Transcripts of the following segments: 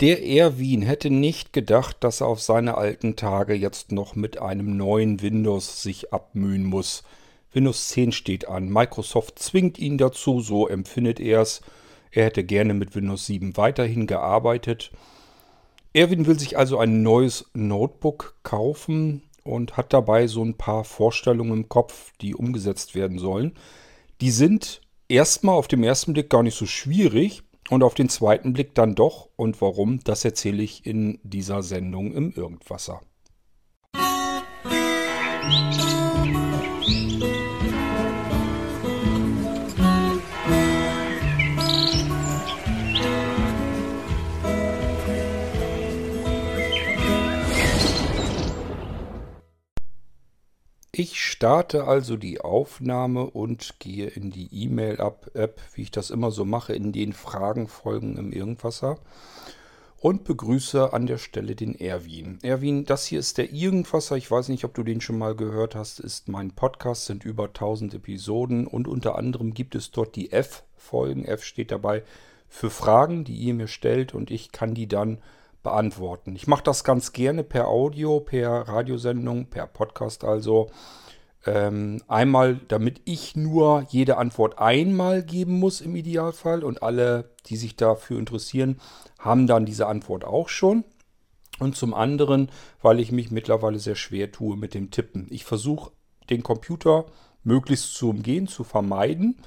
Der Erwin hätte nicht gedacht, dass er auf seine alten Tage jetzt noch mit einem neuen Windows sich abmühen muss. Windows 10 steht an. Microsoft zwingt ihn dazu, so empfindet er es. Er hätte gerne mit Windows 7 weiterhin gearbeitet. Erwin will sich also ein neues Notebook kaufen und hat dabei so ein paar Vorstellungen im Kopf, die umgesetzt werden sollen. Die sind erstmal auf dem ersten Blick gar nicht so schwierig, und auf den zweiten Blick dann doch. Und warum, das erzähle ich in dieser Sendung im Irgendwasser. Musik Ich starte also die Aufnahme und gehe in die E-Mail-App, wie ich das immer so mache, in den Fragenfolgen im Irgendwasser und begrüße an der Stelle den Erwin. Erwin, das hier ist der Irgendwasser. Ich weiß nicht, ob du den schon mal gehört hast. Ist mein Podcast, sind über 1000 Episoden und unter anderem gibt es dort die F-Folgen. F steht dabei für Fragen, die ihr mir stellt und ich kann die dann beantworten. Ich mache das ganz gerne per Audio, per Radiosendung, per Podcast also. Ähm, einmal, damit ich nur jede Antwort einmal geben muss im Idealfall und alle, die sich dafür interessieren, haben dann diese Antwort auch schon. Und zum anderen, weil ich mich mittlerweile sehr schwer tue mit dem Tippen. Ich versuche den Computer möglichst zu umgehen, zu vermeiden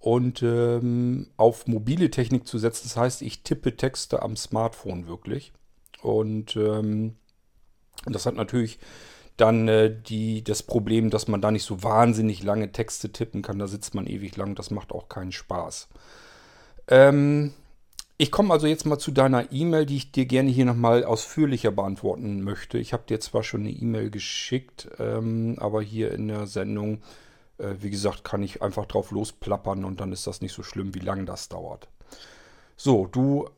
und ähm, auf mobile Technik zu setzen. Das heißt, ich tippe Texte am Smartphone wirklich. Und ähm, das hat natürlich dann äh, die, das Problem, dass man da nicht so wahnsinnig lange Texte tippen kann. Da sitzt man ewig lang. Das macht auch keinen Spaß. Ähm, ich komme also jetzt mal zu deiner E-Mail, die ich dir gerne hier nochmal ausführlicher beantworten möchte. Ich habe dir zwar schon eine E-Mail geschickt, ähm, aber hier in der Sendung äh, wie gesagt, kann ich einfach drauf losplappern und dann ist das nicht so schlimm, wie lange das dauert. So, du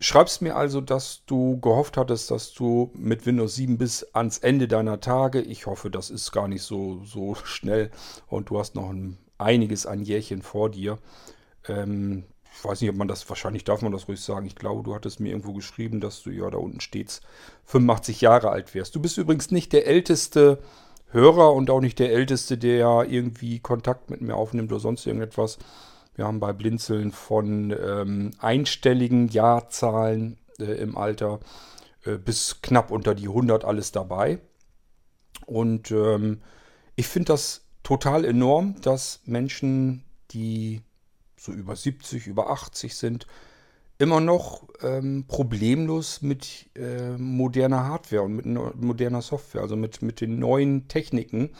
schreibst mir also, dass du gehofft hattest, dass du mit Windows 7 bis ans Ende deiner Tage, ich hoffe, das ist gar nicht so, so schnell und du hast noch ein, einiges an Jährchen vor dir. Ähm, ich weiß nicht, ob man das, wahrscheinlich darf man das ruhig sagen. Ich glaube, du hattest mir irgendwo geschrieben, dass du ja da unten stets 85 Jahre alt wärst. Du bist übrigens nicht der älteste Hörer und auch nicht der Älteste, der irgendwie Kontakt mit mir aufnimmt oder sonst irgendetwas. Wir haben bei Blinzeln von ähm, einstelligen Jahrzahlen äh, im Alter äh, bis knapp unter die 100 alles dabei. Und ähm, ich finde das total enorm, dass Menschen, die so über 70, über 80 sind, immer noch ähm, problemlos mit äh, moderner Hardware und mit moderner Software, also mit, mit den neuen Techniken,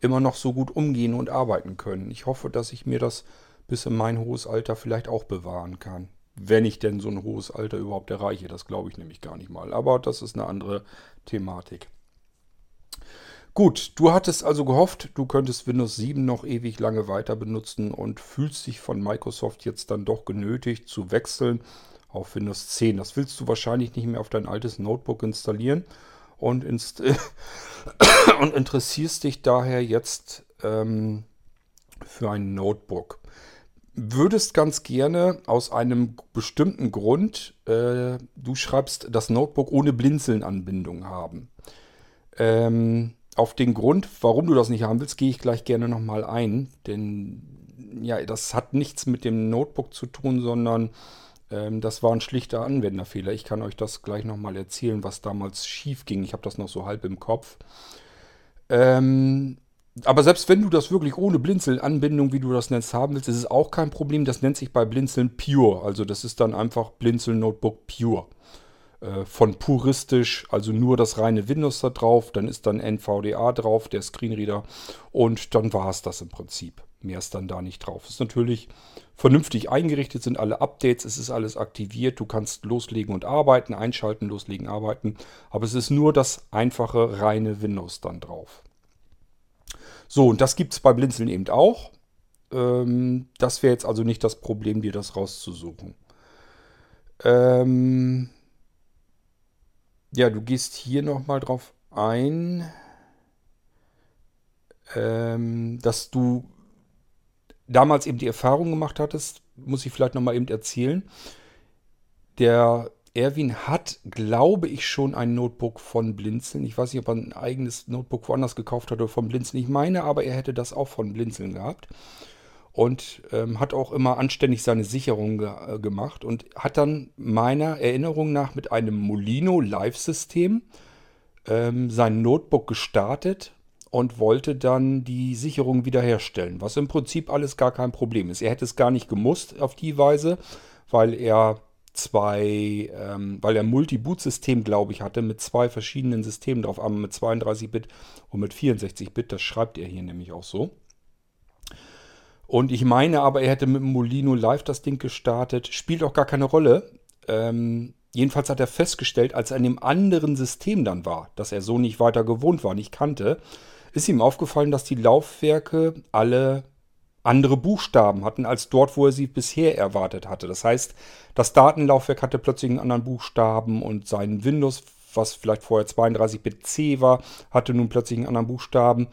immer noch so gut umgehen und arbeiten können. Ich hoffe, dass ich mir das bis in mein hohes Alter vielleicht auch bewahren kann. Wenn ich denn so ein hohes Alter überhaupt erreiche, das glaube ich nämlich gar nicht mal. Aber das ist eine andere Thematik. Gut, du hattest also gehofft, du könntest Windows 7 noch ewig lange weiter benutzen und fühlst dich von Microsoft jetzt dann doch genötigt zu wechseln auf Windows 10. Das willst du wahrscheinlich nicht mehr auf dein altes Notebook installieren und, inst und interessierst dich daher jetzt ähm, für ein Notebook. Würdest ganz gerne aus einem bestimmten Grund, äh, du schreibst, das Notebook ohne Blinzeln-Anbindung haben. Ähm, auf den Grund, warum du das nicht haben willst, gehe ich gleich gerne nochmal ein. Denn ja, das hat nichts mit dem Notebook zu tun, sondern ähm, das war ein schlichter Anwenderfehler. Ich kann euch das gleich nochmal erzählen, was damals schief ging. Ich habe das noch so halb im Kopf. Ähm, aber selbst wenn du das wirklich ohne Blinzeln-Anbindung, wie du das nennst, haben willst, ist es auch kein Problem. Das nennt sich bei Blinzeln Pure. Also das ist dann einfach Blinzeln Notebook Pure. Äh, von puristisch, also nur das reine Windows da drauf. Dann ist dann NVDA drauf, der Screenreader. Und dann war es das im Prinzip. Mehr ist dann da nicht drauf. Ist natürlich vernünftig eingerichtet, sind alle Updates, es ist alles aktiviert. Du kannst loslegen und arbeiten, einschalten, loslegen, arbeiten. Aber es ist nur das einfache, reine Windows dann drauf. So, und das gibt es bei Blinzeln eben auch. Ähm, das wäre jetzt also nicht das Problem, dir das rauszusuchen. Ähm ja, du gehst hier nochmal drauf ein, ähm, dass du damals eben die Erfahrung gemacht hattest, muss ich vielleicht nochmal eben erzählen. Der Erwin hat, glaube ich, schon ein Notebook von Blinzeln. Ich weiß nicht, ob er ein eigenes Notebook woanders gekauft hat oder von Blinzeln. Ich meine aber, er hätte das auch von Blinzeln gehabt. Und ähm, hat auch immer anständig seine Sicherung ge äh, gemacht und hat dann meiner Erinnerung nach mit einem Molino Live-System ähm, sein Notebook gestartet und wollte dann die Sicherung wiederherstellen, was im Prinzip alles gar kein Problem ist. Er hätte es gar nicht gemusst auf die Weise, weil er zwei, ähm, weil er Multi-Boot-System, glaube ich, hatte, mit zwei verschiedenen Systemen drauf, einmal mit 32-Bit und mit 64-Bit. Das schreibt er hier nämlich auch so. Und ich meine aber, er hätte mit Molino Live das Ding gestartet. Spielt auch gar keine Rolle. Ähm, jedenfalls hat er festgestellt, als er in dem anderen System dann war, dass er so nicht weiter gewohnt war, nicht kannte, ist ihm aufgefallen, dass die Laufwerke alle andere Buchstaben hatten als dort, wo er sie bisher erwartet hatte. Das heißt, das Datenlaufwerk hatte plötzlich einen anderen Buchstaben und sein Windows, was vielleicht vorher 32-Bit-C war, hatte nun plötzlich einen anderen Buchstaben.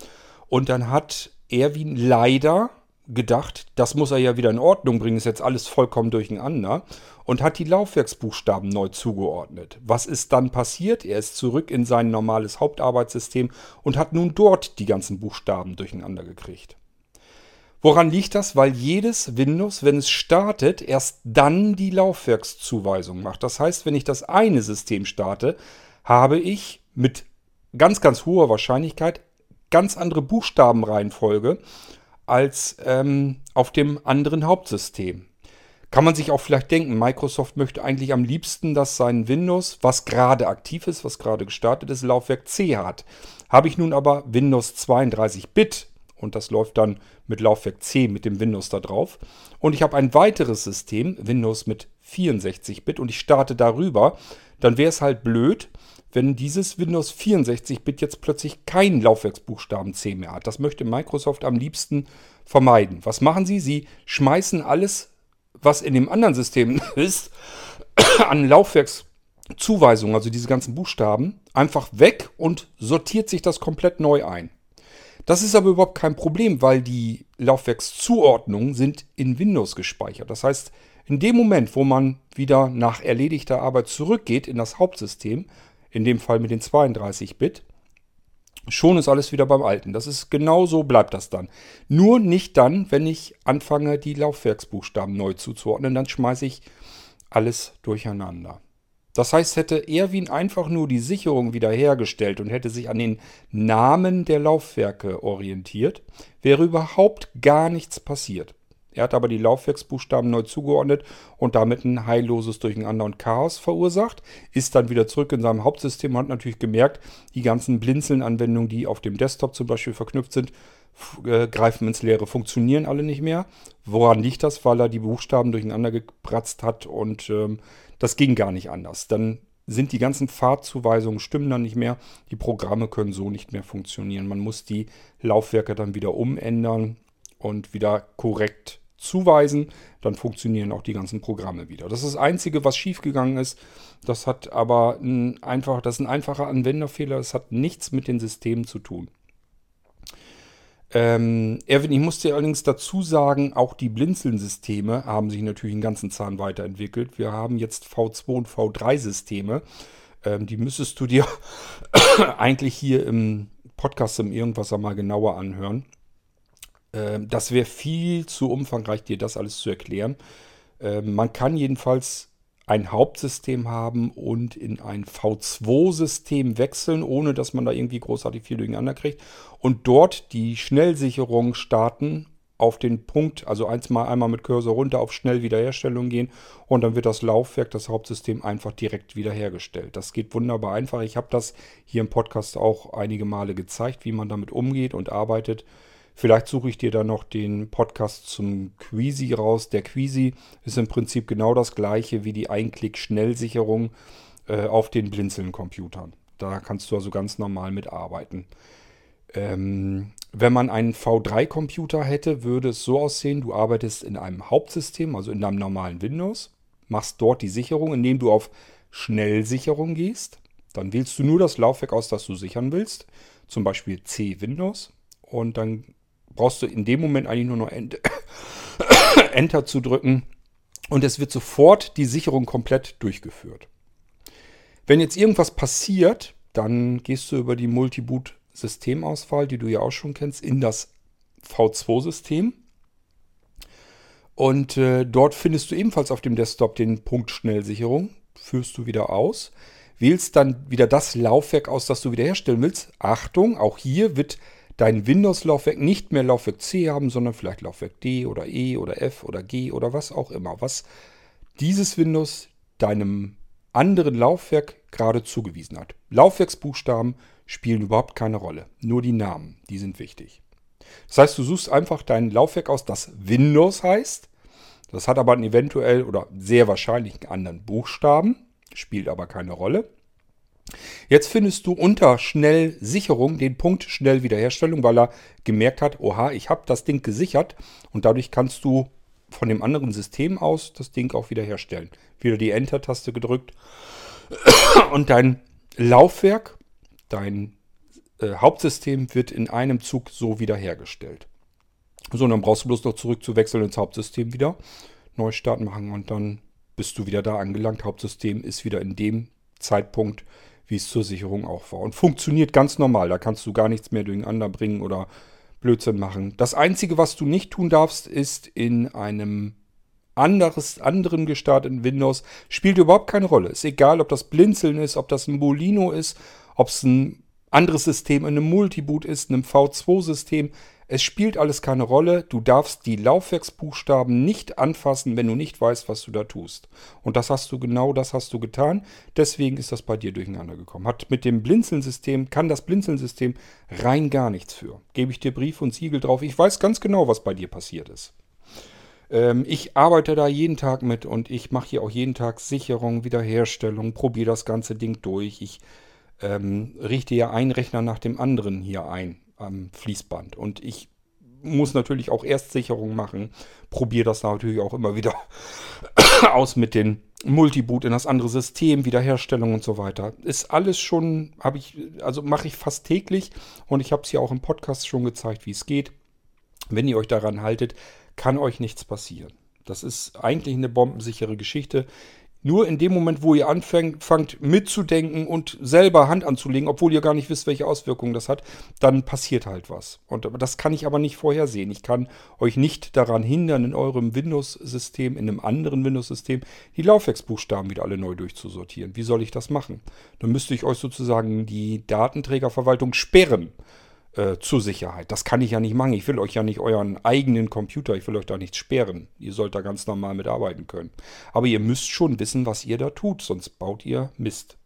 Und dann hat Erwin leider gedacht, das muss er ja wieder in Ordnung bringen, ist jetzt alles vollkommen durcheinander und hat die Laufwerksbuchstaben neu zugeordnet. Was ist dann passiert? Er ist zurück in sein normales Hauptarbeitssystem und hat nun dort die ganzen Buchstaben durcheinander gekriegt. Woran liegt das? Weil jedes Windows, wenn es startet, erst dann die Laufwerkszuweisung macht. Das heißt, wenn ich das eine System starte, habe ich mit ganz, ganz hoher Wahrscheinlichkeit ganz andere Buchstabenreihenfolge als ähm, auf dem anderen Hauptsystem. Kann man sich auch vielleicht denken, Microsoft möchte eigentlich am liebsten, dass sein Windows, was gerade aktiv ist, was gerade gestartet ist, Laufwerk C hat. Habe ich nun aber Windows 32-Bit und das läuft dann mit Laufwerk C mit dem Windows da drauf. Und ich habe ein weiteres System, Windows mit 64-Bit und ich starte darüber, dann wäre es halt blöd, wenn dieses Windows 64-Bit jetzt plötzlich keinen Laufwerksbuchstaben C mehr hat. Das möchte Microsoft am liebsten vermeiden. Was machen sie? Sie schmeißen alles, was in dem anderen System ist, an Laufwerkszuweisungen, also diese ganzen Buchstaben, einfach weg und sortiert sich das komplett neu ein. Das ist aber überhaupt kein Problem, weil die Laufwerkszuordnungen sind in Windows gespeichert. Das heißt, in dem Moment, wo man wieder nach erledigter Arbeit zurückgeht in das Hauptsystem, in dem Fall mit den 32-Bit, schon ist alles wieder beim Alten. Das ist genau so bleibt das dann. Nur nicht dann, wenn ich anfange, die Laufwerksbuchstaben neu zuzuordnen, dann schmeiße ich alles durcheinander. Das heißt, hätte Erwin einfach nur die Sicherung wiederhergestellt und hätte sich an den Namen der Laufwerke orientiert, wäre überhaupt gar nichts passiert. Er hat aber die Laufwerksbuchstaben neu zugeordnet und damit ein heilloses Durcheinander und Chaos verursacht, ist dann wieder zurück in seinem Hauptsystem und hat natürlich gemerkt, die ganzen Blinzeln-Anwendungen, die auf dem Desktop zum Beispiel verknüpft sind, äh, greifen ins Leere, funktionieren alle nicht mehr. Woran liegt das? Weil er die Buchstaben durcheinander gepratzt hat und ähm, das ging gar nicht anders. Dann sind die ganzen Fahrtzuweisungen stimmen dann nicht mehr. Die Programme können so nicht mehr funktionieren. Man muss die Laufwerke dann wieder umändern und wieder korrekt zuweisen. Dann funktionieren auch die ganzen Programme wieder. Das ist das Einzige, was schiefgegangen ist. Das hat aber ein einfach, das ist ein einfacher Anwenderfehler. Das hat nichts mit den Systemen zu tun. Ähm, Erwin, ich muss dir allerdings dazu sagen, auch die Blinzeln-Systeme haben sich natürlich einen ganzen Zahn weiterentwickelt. Wir haben jetzt V2 und V3-Systeme. Ähm, die müsstest du dir eigentlich hier im Podcast im Irgendwas einmal genauer anhören. Ähm, das wäre viel zu umfangreich, dir das alles zu erklären. Ähm, man kann jedenfalls ein Hauptsystem haben und in ein V2-System wechseln, ohne dass man da irgendwie großartig viel durcheinander kriegt. Und dort die Schnellsicherung starten auf den Punkt, also eins mal einmal mit Cursor runter auf Schnellwiederherstellung gehen und dann wird das Laufwerk, das Hauptsystem einfach direkt wiederhergestellt. Das geht wunderbar einfach. Ich habe das hier im Podcast auch einige Male gezeigt, wie man damit umgeht und arbeitet. Vielleicht suche ich dir dann noch den Podcast zum Queasy raus. Der Queasy ist im Prinzip genau das gleiche wie die Einklick-Schnellsicherung äh, auf den Blinzeln-Computern. Da kannst du also ganz normal mitarbeiten. Ähm, wenn man einen V3-Computer hätte, würde es so aussehen, du arbeitest in einem Hauptsystem, also in deinem normalen Windows, machst dort die Sicherung, indem du auf Schnellsicherung gehst. Dann wählst du nur das Laufwerk aus, das du sichern willst, zum Beispiel C Windows. Und dann brauchst du in dem Moment eigentlich nur noch Enter, Enter zu drücken und es wird sofort die Sicherung komplett durchgeführt. Wenn jetzt irgendwas passiert, dann gehst du über die Multiboot-Systemauswahl, die du ja auch schon kennst, in das V2-System. Und äh, dort findest du ebenfalls auf dem Desktop den Punkt Schnellsicherung. Führst du wieder aus. Wählst dann wieder das Laufwerk aus, das du wiederherstellen willst. Achtung, auch hier wird dein Windows-Laufwerk nicht mehr Laufwerk C haben, sondern vielleicht Laufwerk D oder E oder F oder G oder was auch immer. Was dieses Windows deinem anderen Laufwerk gerade zugewiesen hat. Laufwerksbuchstaben spielen überhaupt keine Rolle. Nur die Namen, die sind wichtig. Das heißt, du suchst einfach dein Laufwerk aus, das Windows heißt. Das hat aber einen eventuell oder sehr wahrscheinlich einen anderen Buchstaben, spielt aber keine Rolle. Jetzt findest du unter Schnellsicherung den Punkt Schnellwiederherstellung, weil er gemerkt hat, oha, ich habe das Ding gesichert und dadurch kannst du von dem anderen System aus das Ding auch wiederherstellen. Wieder die Enter-Taste gedrückt und dein Laufwerk, dein äh, Hauptsystem wird in einem Zug so wiederhergestellt. So, und dann brauchst du bloß noch zurück zu wechseln ins Hauptsystem wieder, Neustart machen und dann bist du wieder da angelangt. Hauptsystem ist wieder in dem Zeitpunkt, wie es zur Sicherung auch war. Und funktioniert ganz normal. Da kannst du gar nichts mehr durcheinander bringen oder Blödsinn machen. Das Einzige, was du nicht tun darfst, ist in einem anderes, anderen gestarteten Windows. Spielt überhaupt keine Rolle. Ist egal, ob das Blinzeln ist, ob das ein Molino ist, ob es ein anderes System in einem Multiboot ist, einem V2-System. Es spielt alles keine Rolle. Du darfst die Laufwerksbuchstaben nicht anfassen, wenn du nicht weißt, was du da tust. Und das hast du genau, das hast du getan. Deswegen ist das bei dir durcheinander gekommen. Hat mit dem Blinzeln-System, kann das Blinzeln-System rein gar nichts für. Gebe ich dir Brief und Siegel drauf. Ich weiß ganz genau, was bei dir passiert ist. Ähm, ich arbeite da jeden Tag mit und ich mache hier auch jeden Tag Sicherung, Wiederherstellung, probiere das ganze Ding durch. Ich ähm, richte ja einen Rechner nach dem anderen hier ein am Fließband. Und ich muss natürlich auch Erstsicherung machen. Probiere das natürlich auch immer wieder aus mit den Multiboot in das andere System, Wiederherstellung und so weiter. Ist alles schon, habe ich, also mache ich fast täglich und ich habe es ja auch im Podcast schon gezeigt, wie es geht. Wenn ihr euch daran haltet, kann euch nichts passieren. Das ist eigentlich eine bombensichere Geschichte. Nur in dem Moment, wo ihr anfängt fangt mitzudenken und selber Hand anzulegen, obwohl ihr gar nicht wisst, welche Auswirkungen das hat, dann passiert halt was. Und das kann ich aber nicht vorhersehen. Ich kann euch nicht daran hindern, in eurem Windows-System, in einem anderen Windows-System, die Laufwerksbuchstaben wieder alle neu durchzusortieren. Wie soll ich das machen? Dann müsste ich euch sozusagen die Datenträgerverwaltung sperren äh, zur Sicherheit. Das kann ich ja nicht machen. Ich will euch ja nicht euren eigenen Computer, ich will euch da nichts sperren. Ihr sollt da ganz normal mitarbeiten können. Aber ihr müsst schon wissen, was ihr da tut, sonst baut ihr Mist.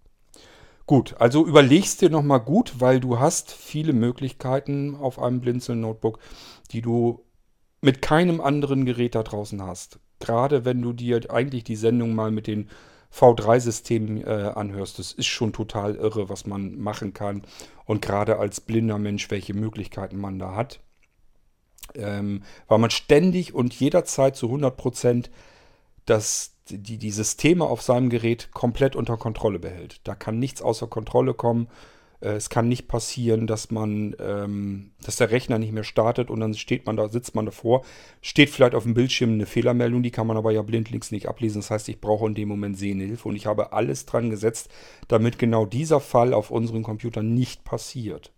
Gut, also überlegst dir nochmal gut, weil du hast viele Möglichkeiten auf einem Blinzeln-Notebook, die du mit keinem anderen Gerät da draußen hast. Gerade wenn du dir eigentlich die Sendung mal mit den V3-System äh, anhörst. Das ist schon total irre, was man machen kann. Und gerade als blinder Mensch, welche Möglichkeiten man da hat. Ähm, weil man ständig und jederzeit zu 100 Prozent die, die Systeme auf seinem Gerät komplett unter Kontrolle behält. Da kann nichts außer Kontrolle kommen. Äh, es kann nicht passieren, dass man, ähm, dass der Rechner nicht mehr startet und dann steht man da, sitzt man davor, steht vielleicht auf dem Bildschirm eine Fehlermeldung, die kann man aber ja blindlings nicht ablesen. Das heißt, ich brauche in dem Moment Sehhilfe und ich habe alles dran gesetzt, damit genau dieser Fall auf unseren Computern nicht passiert.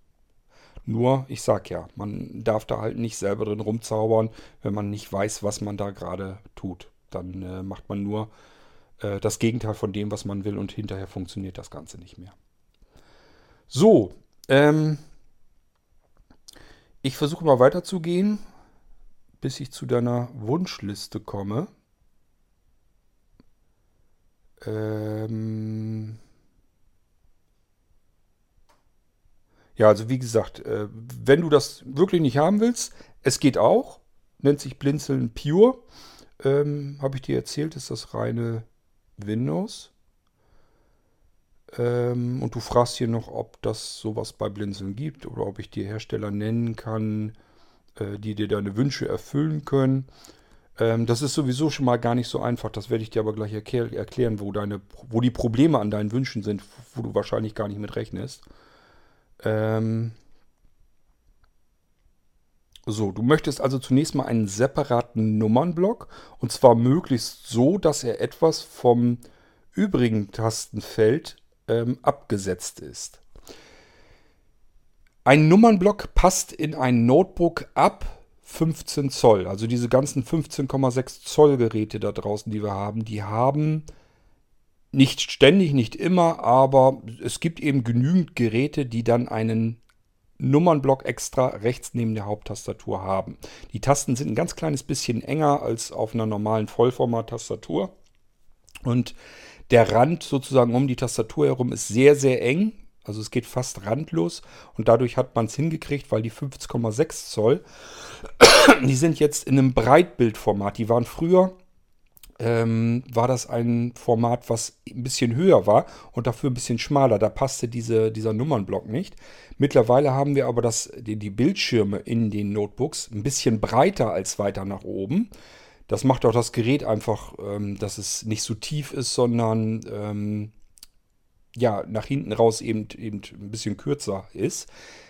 Nur, ich sag ja, man darf da halt nicht selber drin rumzaubern, wenn man nicht weiß, was man da gerade tut. Dann äh, macht man nur äh, das Gegenteil von dem, was man will und hinterher funktioniert das Ganze nicht mehr. So, ähm, ich versuche mal weiterzugehen, bis ich zu deiner Wunschliste komme. Ähm ja, also wie gesagt, äh, wenn du das wirklich nicht haben willst, es geht auch. Nennt sich Blinzeln Pure. Ähm, Habe ich dir erzählt, ist das reine Windows. Ähm, und du fragst hier noch, ob das sowas bei Blinzeln gibt oder ob ich dir Hersteller nennen kann, äh, die dir deine Wünsche erfüllen können. Ähm, das ist sowieso schon mal gar nicht so einfach. Das werde ich dir aber gleich erklär erklären, wo, deine, wo die Probleme an deinen Wünschen sind, wo du wahrscheinlich gar nicht mit rechnest. Ähm, so, du möchtest also zunächst mal einen separaten Nummernblock und zwar möglichst so, dass er etwas vom übrigen Tastenfeld ähm, abgesetzt ist. Ein Nummernblock passt in ein Notebook ab 15 Zoll. Also diese ganzen 15,6 Zoll Geräte da draußen, die wir haben, die haben nicht ständig, nicht immer, aber es gibt eben genügend Geräte, die dann einen Nummernblock extra rechts neben der Haupttastatur haben. Die Tasten sind ein ganz kleines bisschen enger als auf einer normalen Vollformat-Tastatur. Und der Rand sozusagen um die Tastatur herum ist sehr, sehr eng. Also es geht fast randlos und dadurch hat man es hingekriegt, weil die 50,6 Zoll, die sind jetzt in einem Breitbildformat. Die waren früher ähm, war das ein Format, was ein bisschen höher war und dafür ein bisschen schmaler. Da passte diese, dieser Nummernblock nicht. Mittlerweile haben wir aber das, die, die Bildschirme in den Notebooks ein bisschen breiter als weiter nach oben. Das macht auch das Gerät einfach, ähm, dass es nicht so tief ist, sondern ähm, ja, nach hinten raus eben, eben ein bisschen kürzer ist.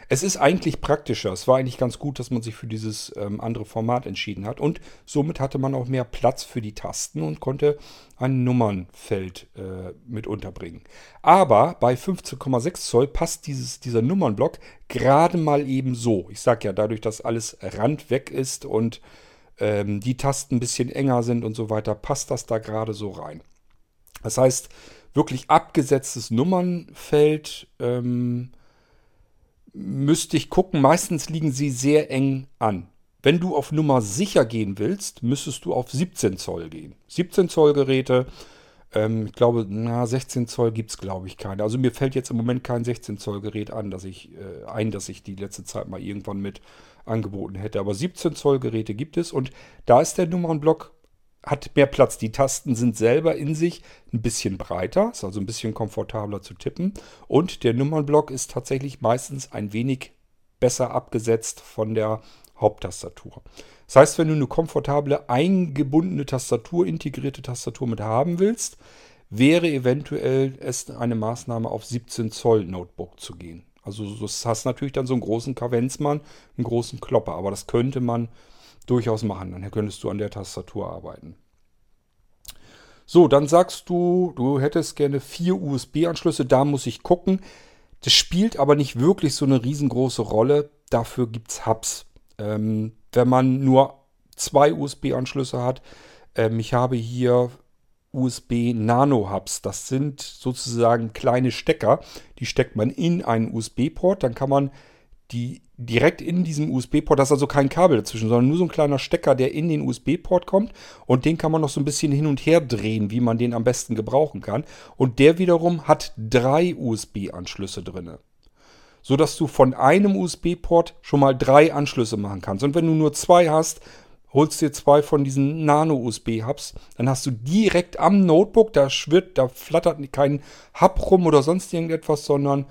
Es ist eigentlich praktischer. Es war eigentlich ganz gut, dass man sich für dieses ähm, andere Format entschieden hat. Und somit hatte man auch mehr Platz für die Tasten und konnte ein Nummernfeld äh, mit unterbringen. Aber bei 15,6 Zoll passt dieses, dieser Nummernblock gerade mal eben so. Ich sage ja, dadurch, dass alles randweg ist und ähm, die Tasten ein bisschen enger sind und so weiter, passt das da gerade so rein. Das heißt, wirklich abgesetztes Nummernfeld. Ähm, müsste ich gucken. Meistens liegen sie sehr eng an. Wenn du auf Nummer sicher gehen willst, müsstest du auf 17 Zoll gehen. 17 Zoll Geräte, ähm, ich glaube, na, 16 Zoll gibt es, glaube ich, keine. Also mir fällt jetzt im Moment kein 16 Zoll Gerät an, dass ich, äh, ein, dass ich die letzte Zeit mal irgendwann mit angeboten hätte. Aber 17 Zoll Geräte gibt es und da ist der Nummernblock hat mehr Platz. Die Tasten sind selber in sich ein bisschen breiter, ist also ein bisschen komfortabler zu tippen. Und der Nummernblock ist tatsächlich meistens ein wenig besser abgesetzt von der Haupttastatur. Das heißt, wenn du eine komfortable, eingebundene Tastatur, integrierte Tastatur mit haben willst, wäre eventuell es eine Maßnahme auf 17 Zoll Notebook zu gehen. Also du hast natürlich dann so einen großen Kavenzmann, einen großen Klopper, aber das könnte man durchaus machen. Dann könntest du an der Tastatur arbeiten. So, dann sagst du, du hättest gerne vier USB-Anschlüsse. Da muss ich gucken. Das spielt aber nicht wirklich so eine riesengroße Rolle. Dafür gibt es Hubs. Ähm, wenn man nur zwei USB-Anschlüsse hat, ähm, ich habe hier USB Nano Hubs. Das sind sozusagen kleine Stecker. Die steckt man in einen USB-Port. Dann kann man die direkt in diesem USB-Port, da ist also kein Kabel dazwischen, sondern nur so ein kleiner Stecker, der in den USB-Port kommt und den kann man noch so ein bisschen hin und her drehen, wie man den am besten gebrauchen kann. Und der wiederum hat drei USB-Anschlüsse drin. So dass du von einem USB-Port schon mal drei Anschlüsse machen kannst. Und wenn du nur zwei hast, holst dir zwei von diesen Nano-USB-Hubs, dann hast du direkt am Notebook, da schwirrt, da flattert kein Hub rum oder sonst irgendetwas, sondern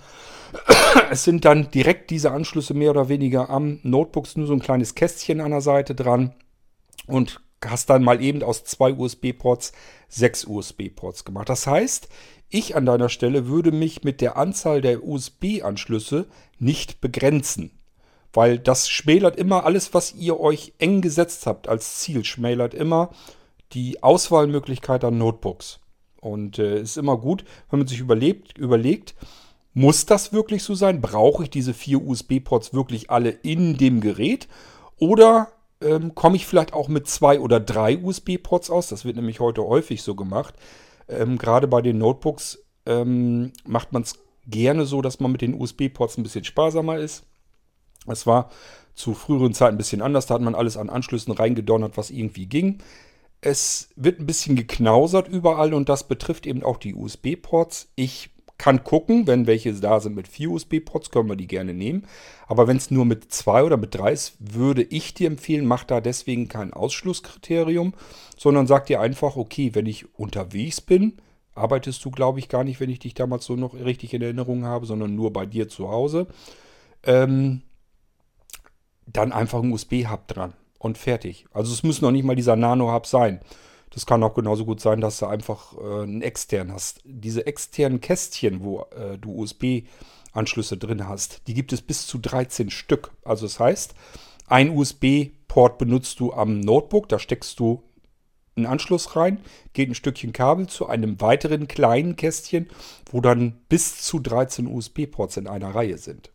es sind dann direkt diese Anschlüsse mehr oder weniger am Notebook, nur so ein kleines Kästchen an der Seite dran und hast dann mal eben aus zwei USB-Ports sechs USB-Ports gemacht. Das heißt, ich an deiner Stelle würde mich mit der Anzahl der USB-Anschlüsse nicht begrenzen. Weil das schmälert immer alles, was ihr euch eng gesetzt habt als Ziel, schmälert immer die Auswahlmöglichkeit an Notebooks. Und es äh, ist immer gut, wenn man sich überlebt, überlegt, muss das wirklich so sein? Brauche ich diese vier USB-Ports wirklich alle in dem Gerät? Oder ähm, komme ich vielleicht auch mit zwei oder drei USB-Ports aus? Das wird nämlich heute häufig so gemacht. Ähm, Gerade bei den Notebooks ähm, macht man es gerne so, dass man mit den USB-Ports ein bisschen sparsamer ist. Es war zu früheren Zeiten ein bisschen anders. Da hat man alles an Anschlüssen reingedonnert, was irgendwie ging. Es wird ein bisschen geknausert überall und das betrifft eben auch die USB-Ports. Ich kann gucken, wenn welche da sind mit vier USB-Ports, können wir die gerne nehmen. Aber wenn es nur mit zwei oder mit drei ist, würde ich dir empfehlen, mach da deswegen kein Ausschlusskriterium, sondern sag dir einfach, okay, wenn ich unterwegs bin, arbeitest du, glaube ich, gar nicht, wenn ich dich damals so noch richtig in Erinnerung habe, sondern nur bei dir zu Hause. Ähm, dann einfach ein USB-Hub dran und fertig. Also es muss noch nicht mal dieser Nano-Hub sein. Das kann auch genauso gut sein, dass du einfach äh, einen extern hast. Diese externen Kästchen, wo äh, du USB-Anschlüsse drin hast, die gibt es bis zu 13 Stück. Also das heißt, ein USB-Port benutzt du am Notebook, da steckst du einen Anschluss rein, geht ein Stückchen Kabel zu einem weiteren kleinen Kästchen, wo dann bis zu 13 USB-Ports in einer Reihe sind.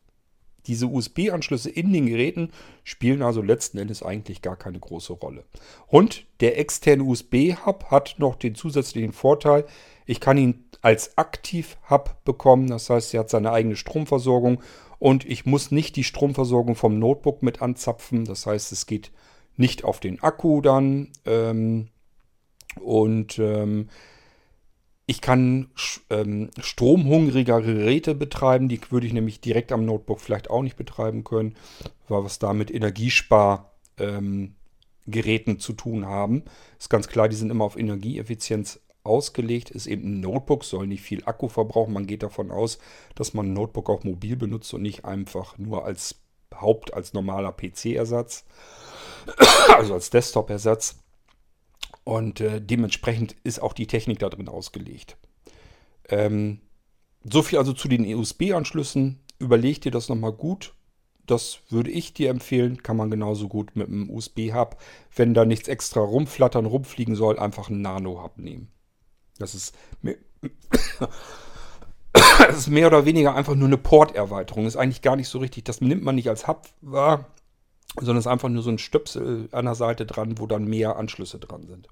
Diese USB-Anschlüsse in den Geräten spielen also letzten Endes eigentlich gar keine große Rolle. Und der externe USB-Hub hat noch den zusätzlichen Vorteil, ich kann ihn als Aktiv-Hub bekommen, das heißt, er hat seine eigene Stromversorgung und ich muss nicht die Stromversorgung vom Notebook mit anzapfen, das heißt, es geht nicht auf den Akku dann ähm, und ähm, ich kann ähm, stromhungrigere Geräte betreiben, die würde ich nämlich direkt am Notebook vielleicht auch nicht betreiben können, weil wir es da mit Energiespargeräten ähm, zu tun haben. Ist ganz klar, die sind immer auf Energieeffizienz ausgelegt. Ist eben ein Notebook, soll nicht viel Akku verbrauchen. Man geht davon aus, dass man ein Notebook auch mobil benutzt und nicht einfach nur als Haupt, als normaler PC-Ersatz, also als Desktop-Ersatz. Und äh, dementsprechend ist auch die Technik da drin ausgelegt. Ähm, so viel also zu den USB-Anschlüssen. Überleg dir das nochmal gut. Das würde ich dir empfehlen. Kann man genauso gut mit einem USB-Hub. Wenn da nichts extra rumflattern, rumfliegen soll, einfach einen Nano-Hub nehmen. Das ist, mehr, das ist mehr oder weniger einfach nur eine Port-Erweiterung. Ist eigentlich gar nicht so richtig. Das nimmt man nicht als Hub wahr, sondern ist einfach nur so ein Stöpsel an der Seite dran, wo dann mehr Anschlüsse dran sind.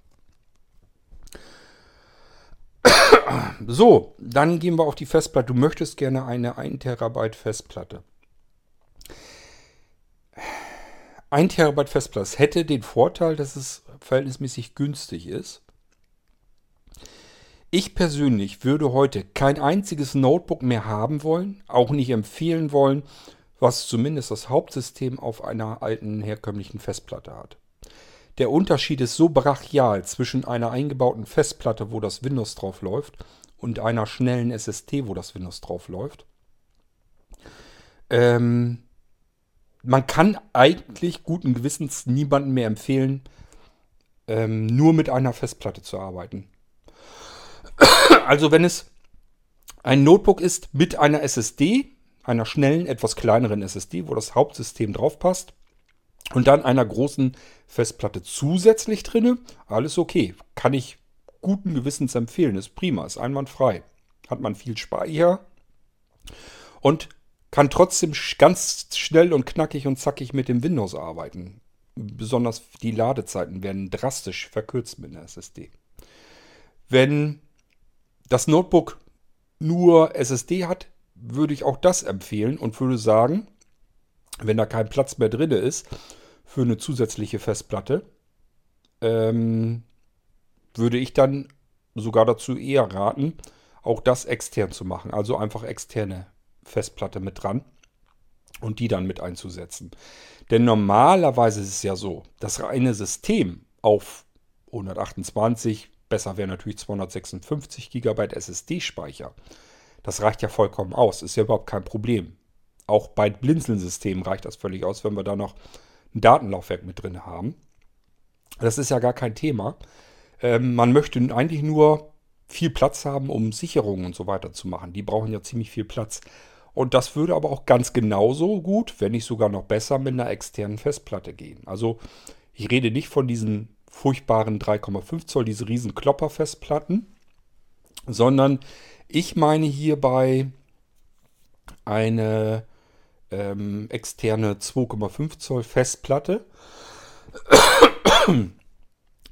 So, dann gehen wir auf die Festplatte. Du möchtest gerne eine 1 Terabyte Festplatte. 1 Terabyte Festplatte hätte den Vorteil, dass es verhältnismäßig günstig ist. Ich persönlich würde heute kein einziges Notebook mehr haben wollen, auch nicht empfehlen wollen, was zumindest das Hauptsystem auf einer alten herkömmlichen Festplatte hat. Der Unterschied ist so brachial zwischen einer eingebauten Festplatte, wo das Windows drauf läuft, und einer schnellen SSD, wo das Windows drauf läuft. Ähm, man kann eigentlich guten Gewissens niemandem mehr empfehlen, ähm, nur mit einer Festplatte zu arbeiten. Also wenn es ein Notebook ist mit einer SSD, einer schnellen, etwas kleineren SSD, wo das Hauptsystem drauf passt, und dann einer großen Festplatte zusätzlich drinne, alles okay. Kann ich guten Gewissens empfehlen, ist prima, ist einwandfrei. Hat man viel Speicher und kann trotzdem ganz schnell und knackig und zackig mit dem Windows arbeiten. Besonders die Ladezeiten werden drastisch verkürzt mit einer SSD. Wenn das Notebook nur SSD hat, würde ich auch das empfehlen und würde sagen, wenn da kein Platz mehr drin ist für eine zusätzliche Festplatte, ähm, würde ich dann sogar dazu eher raten, auch das extern zu machen. Also einfach externe Festplatte mit dran und die dann mit einzusetzen. Denn normalerweise ist es ja so, das reine System auf 128, besser wäre natürlich 256 GB SSD-Speicher. Das reicht ja vollkommen aus, ist ja überhaupt kein Problem. Auch bei Blinzeln-Systemen reicht das völlig aus, wenn wir da noch ein Datenlaufwerk mit drin haben. Das ist ja gar kein Thema. Ähm, man möchte eigentlich nur viel Platz haben, um Sicherungen und so weiter zu machen. Die brauchen ja ziemlich viel Platz. Und das würde aber auch ganz genauso gut, wenn nicht sogar noch besser, mit einer externen Festplatte gehen. Also ich rede nicht von diesen furchtbaren 3,5 Zoll, diese riesen Klopper-Festplatten, sondern ich meine hierbei eine ähm, externe 2,5 Zoll Festplatte.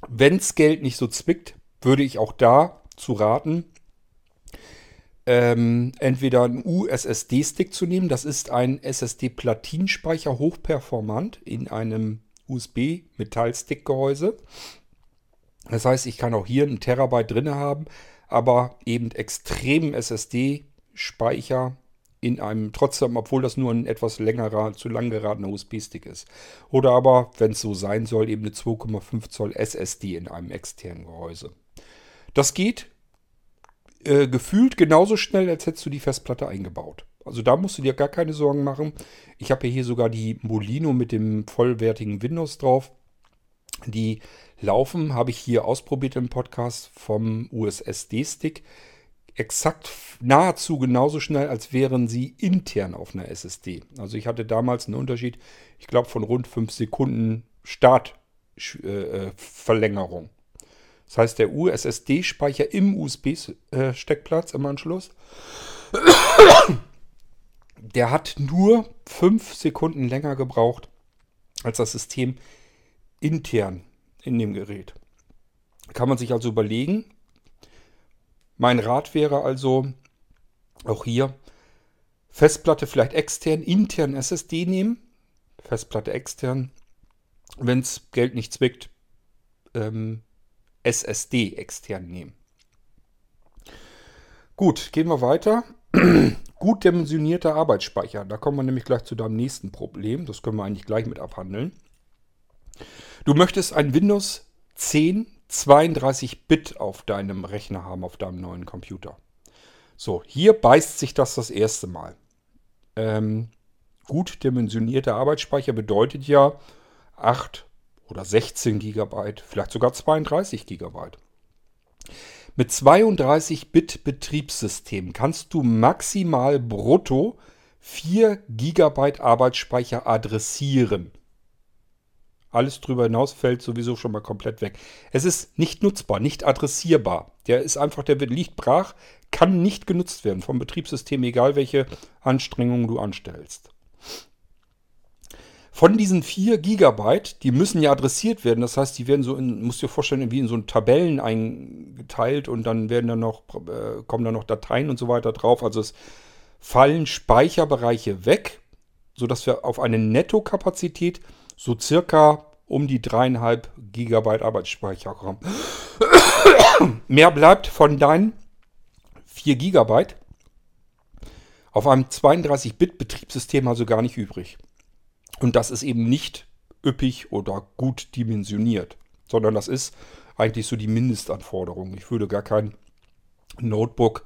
Wenns Geld nicht so zwickt, würde ich auch da zu raten, ähm, entweder einen USSD-Stick zu nehmen. Das ist ein SSD-Platinspeicher hochperformant in einem USB-Metall-Stick-Gehäuse. Das heißt, ich kann auch hier einen Terabyte drin haben, aber eben extremen SSD-Speicher in einem, trotzdem, obwohl das nur ein etwas längerer, zu lang geratener USB-Stick ist. Oder aber, wenn es so sein soll, eben eine 2,5 Zoll SSD in einem externen Gehäuse. Das geht äh, gefühlt genauso schnell, als hättest du die Festplatte eingebaut. Also da musst du dir gar keine Sorgen machen. Ich habe hier sogar die Molino mit dem vollwertigen Windows drauf. Die laufen, habe ich hier ausprobiert im Podcast vom USSD-Stick exakt nahezu genauso schnell, als wären sie intern auf einer SSD. Also ich hatte damals einen Unterschied, ich glaube von rund 5 Sekunden Startverlängerung. Äh, Das heißt, der USSD-Speicher im USB-Steckplatz im Anschluss, der hat nur 5 Sekunden länger gebraucht als das System intern in dem Gerät. Kann man sich also überlegen. Mein Rat wäre also auch hier Festplatte vielleicht extern, intern SSD nehmen. Festplatte extern. Wenn es Geld nicht zwickt, ähm, SSD extern nehmen. Gut, gehen wir weiter. Gut dimensionierter Arbeitsspeicher. Da kommen wir nämlich gleich zu deinem nächsten Problem. Das können wir eigentlich gleich mit abhandeln. Du möchtest ein Windows 10 32-Bit auf deinem Rechner haben, auf deinem neuen Computer. So, hier beißt sich das das erste Mal. Ähm, gut dimensionierter Arbeitsspeicher bedeutet ja 8 oder 16 GB, vielleicht sogar 32 GB. Mit 32-Bit Betriebssystem kannst du maximal brutto 4 GB Arbeitsspeicher adressieren. Alles drüber hinaus fällt sowieso schon mal komplett weg. Es ist nicht nutzbar, nicht adressierbar. Der ist einfach, der liegt brach, kann nicht genutzt werden vom Betriebssystem, egal welche Anstrengungen du anstellst. Von diesen 4 Gigabyte, die müssen ja adressiert werden. Das heißt, die werden so in, musst du dir vorstellen, wie in so Tabellen eingeteilt und dann werden dann noch, äh, kommen dann noch Dateien und so weiter drauf. Also es fallen Speicherbereiche weg, sodass wir auf eine Nettokapazität so circa um die 3,5 Gigabyte Arbeitsspeicher kommen. Mehr bleibt von deinen 4 Gigabyte auf einem 32-Bit-Betriebssystem also gar nicht übrig. Und das ist eben nicht üppig oder gut dimensioniert, sondern das ist eigentlich so die Mindestanforderung. Ich würde gar kein Notebook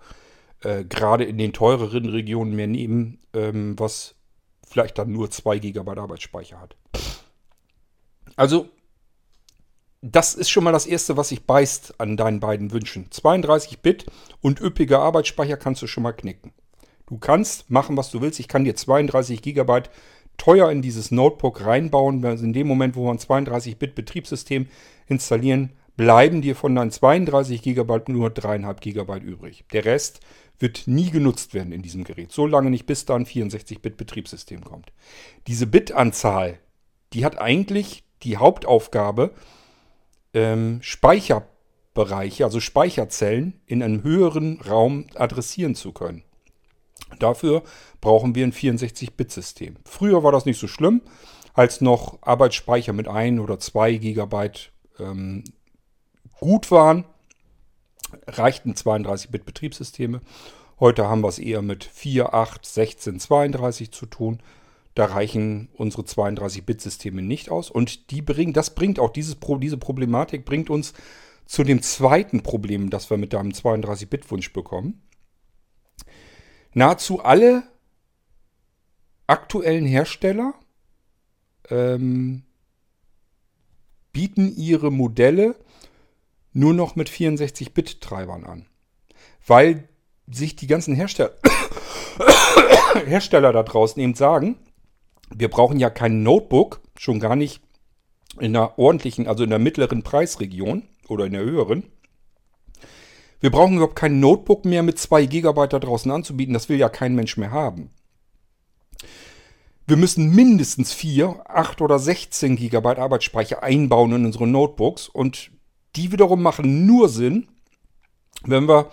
äh, gerade in den teureren Regionen mehr nehmen, ähm, was vielleicht dann nur 2 GB Arbeitsspeicher hat. Also, das ist schon mal das Erste, was sich beißt an deinen beiden Wünschen. 32 Bit und üppiger Arbeitsspeicher kannst du schon mal knicken. Du kannst machen, was du willst. Ich kann dir 32 GB teuer in dieses Notebook reinbauen. In dem Moment, wo wir ein 32 Bit Betriebssystem installieren, bleiben dir von deinen 32 GB nur 3,5 GB übrig. Der Rest wird nie genutzt werden in diesem Gerät. So lange nicht, bis da ein 64 Bit Betriebssystem kommt. Diese Bitanzahl, die hat eigentlich die Hauptaufgabe, ähm, Speicherbereiche, also Speicherzellen in einem höheren Raum adressieren zu können. Dafür brauchen wir ein 64-Bit-System. Früher war das nicht so schlimm, als noch Arbeitsspeicher mit 1 oder 2 GB ähm, gut waren, reichten 32-Bit-Betriebssysteme. Heute haben wir es eher mit 4, 8, 16, 32 zu tun. Da reichen unsere 32-Bit-Systeme nicht aus. Und die bringen, das bringt auch dieses, diese Problematik, bringt uns zu dem zweiten Problem, das wir mit deinem 32-Bit-Wunsch bekommen. Nahezu alle aktuellen Hersteller ähm, bieten ihre Modelle nur noch mit 64-Bit-Treibern an. Weil sich die ganzen Hersteller, Hersteller da draußen eben sagen, wir brauchen ja kein Notebook, schon gar nicht in einer ordentlichen, also in der mittleren Preisregion oder in der höheren. Wir brauchen überhaupt kein Notebook mehr mit 2 GB da draußen anzubieten. Das will ja kein Mensch mehr haben. Wir müssen mindestens 4, 8 oder 16 GB Arbeitsspeicher einbauen in unsere Notebooks. Und die wiederum machen nur Sinn, wenn wir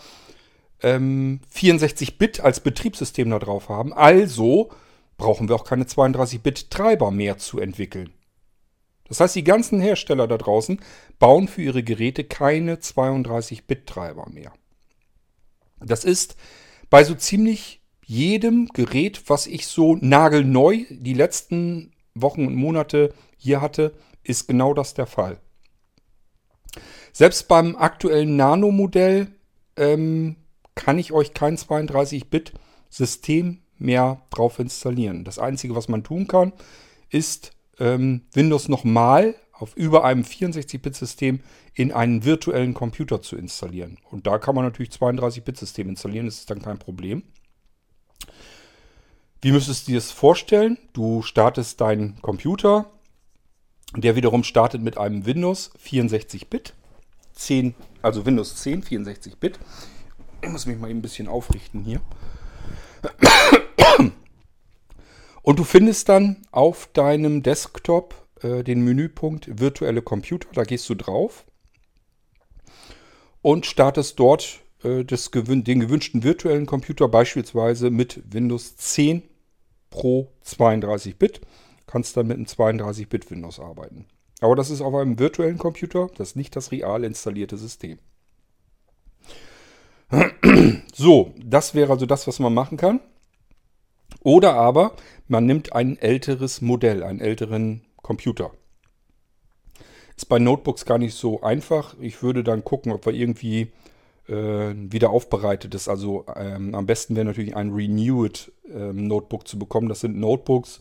ähm, 64-Bit als Betriebssystem da drauf haben. Also brauchen wir auch keine 32-Bit-Treiber mehr zu entwickeln. Das heißt, die ganzen Hersteller da draußen bauen für ihre Geräte keine 32-Bit-Treiber mehr. Das ist bei so ziemlich jedem Gerät, was ich so nagelneu die letzten Wochen und Monate hier hatte, ist genau das der Fall. Selbst beim aktuellen Nano-Modell ähm, kann ich euch kein 32-Bit-System mehr drauf installieren. Das Einzige, was man tun kann, ist ähm, Windows nochmal auf über einem 64-Bit-System in einen virtuellen Computer zu installieren. Und da kann man natürlich 32-Bit-System installieren, das ist dann kein Problem. Wie müsstest du dir das vorstellen? Du startest deinen Computer, der wiederum startet mit einem Windows 64-Bit. 10, also Windows 10, 64-Bit. Ich muss mich mal ein bisschen aufrichten hier. Und du findest dann auf deinem Desktop äh, den Menüpunkt virtuelle Computer. Da gehst du drauf und startest dort äh, das, den gewünschten virtuellen Computer, beispielsweise mit Windows 10 Pro 32-Bit. Kannst dann mit einem 32-Bit Windows arbeiten. Aber das ist auf einem virtuellen Computer, das ist nicht das real installierte System. So, das wäre also das, was man machen kann. Oder aber man nimmt ein älteres Modell, einen älteren Computer. Ist bei Notebooks gar nicht so einfach. Ich würde dann gucken, ob wir irgendwie äh, wieder ist. Also ähm, am besten wäre natürlich ein Renewed ähm, Notebook zu bekommen. Das sind Notebooks,